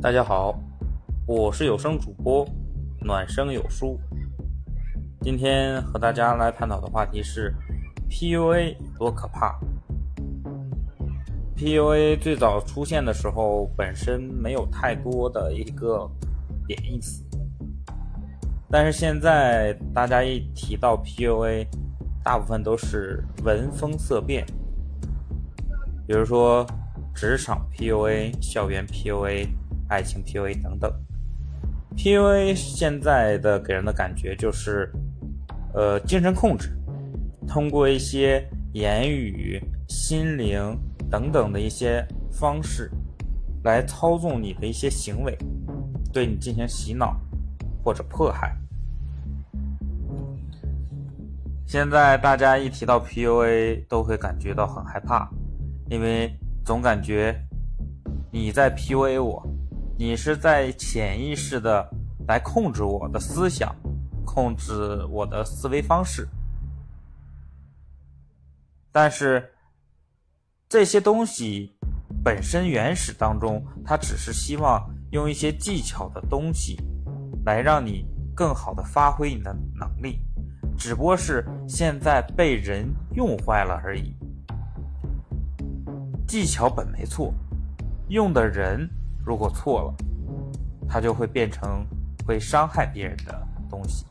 大家好，我是有声主播暖声有书。今天和大家来探讨的话题是 PUA 多可怕。PUA 最早出现的时候，本身没有太多的一个贬义词，但是现在大家一提到 PUA，大部分都是闻风色变，比如说职场 PUA、校园 PUA。爱情 PUA 等等，PUA 现在的给人的感觉就是，呃，精神控制，通过一些言语、心灵等等的一些方式，来操纵你的一些行为，对你进行洗脑或者迫害。现在大家一提到 PUA，都会感觉到很害怕，因为总感觉你在 PUA 我。你是在潜意识的来控制我的思想，控制我的思维方式。但是这些东西本身原始当中，它只是希望用一些技巧的东西来让你更好的发挥你的能力，只不过是现在被人用坏了而已。技巧本没错，用的人。如果错了，它就会变成会伤害别人的东西。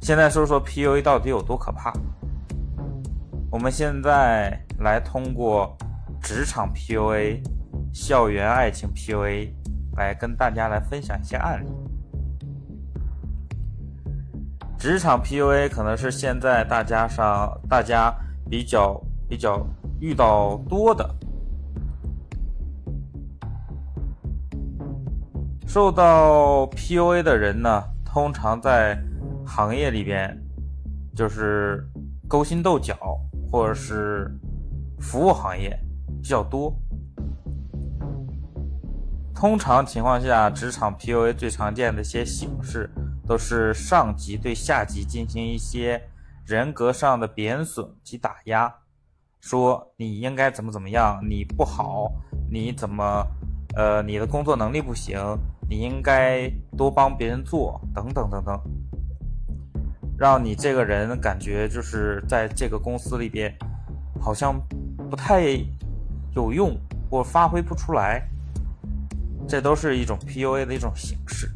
现在说说 PUA 到底有多可怕？我们现在来通过职场 PUA、校园爱情 PUA 来跟大家来分享一些案例。职场 PUA 可能是现在大家上大家比较比较遇到多的。受到 PUA 的人呢，通常在行业里边就是勾心斗角，或者是服务行业比较多。通常情况下，职场 PUA 最常见的一些形式，都是上级对下级进行一些人格上的贬损及打压，说你应该怎么怎么样，你不好，你怎么，呃，你的工作能力不行。你应该多帮别人做，等等等等，让你这个人感觉就是在这个公司里边，好像不太有用或发挥不出来，这都是一种 PUA 的一种形式。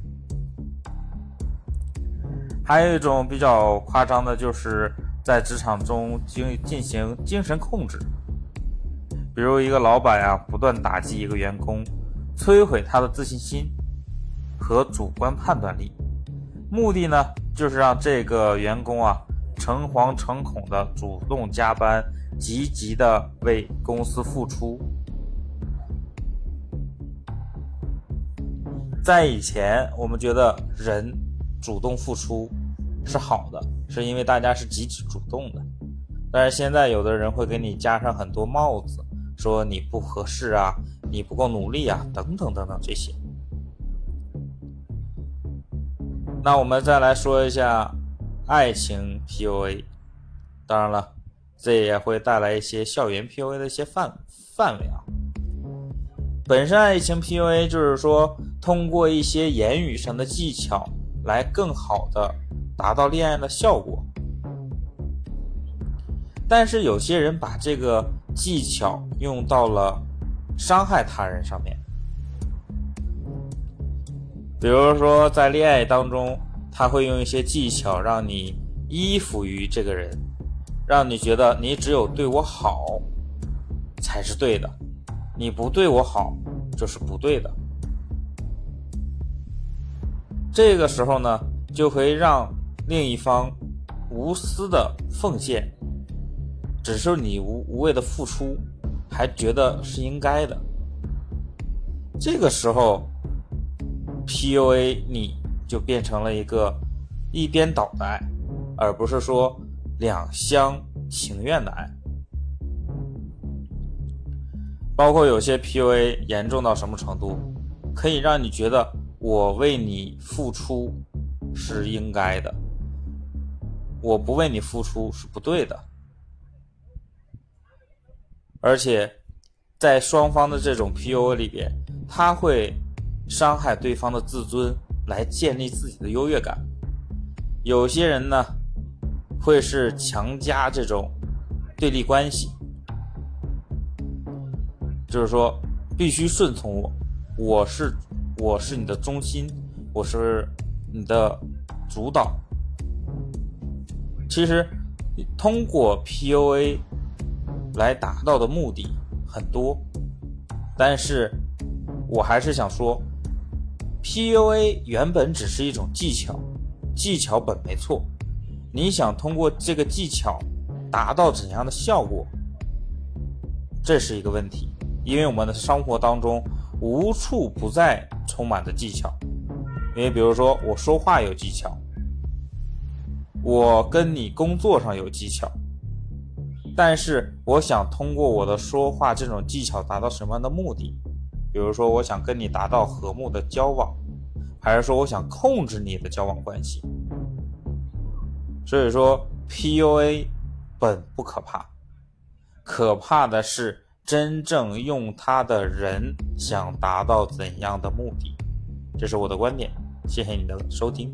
还有一种比较夸张的，就是在职场中进进行精神控制，比如一个老板呀，不断打击一个员工，摧毁他的自信心。和主观判断力，目的呢，就是让这个员工啊诚惶诚恐的主动加班，积极的为公司付出。在以前，我们觉得人主动付出是好的，是因为大家是积极主动的。但是现在，有的人会给你加上很多帽子，说你不合适啊，你不够努力啊，等等等等这些。那我们再来说一下爱情 PUA，当然了，这也会带来一些校园 PUA 的一些范范围啊。本身爱情 PUA 就是说通过一些言语上的技巧来更好的达到恋爱的效果，但是有些人把这个技巧用到了伤害他人上面。比如说，在恋爱当中，他会用一些技巧让你依附于这个人，让你觉得你只有对我好才是对的，你不对我好就是不对的。这个时候呢，就会让另一方无私的奉献，只是你无无谓的付出，还觉得是应该的。这个时候。PUA 你就变成了一个一边倒的爱，而不是说两厢情愿的爱。包括有些 PUA 严重到什么程度，可以让你觉得我为你付出是应该的，我不为你付出是不对的。而且在双方的这种 PUA 里边。他会伤害对方的自尊，来建立自己的优越感。有些人呢，会是强加这种对立关系，就是说必须顺从我，我是我是你的中心，我是你的主导。其实通过 PUA 来达到的目的很多，但是我还是想说，PUA 原本只是一种技巧，技巧本没错。你想通过这个技巧达到怎样的效果，这是一个问题。因为我们的生活当中无处不在充满着技巧，因为比如说我说话有技巧。我跟你工作上有技巧，但是我想通过我的说话这种技巧达到什么样的目的？比如说，我想跟你达到和睦的交往，还是说我想控制你的交往关系？所以说，PUA 本不可怕，可怕的是真正用它的人想达到怎样的目的。这是我的观点，谢谢你的收听。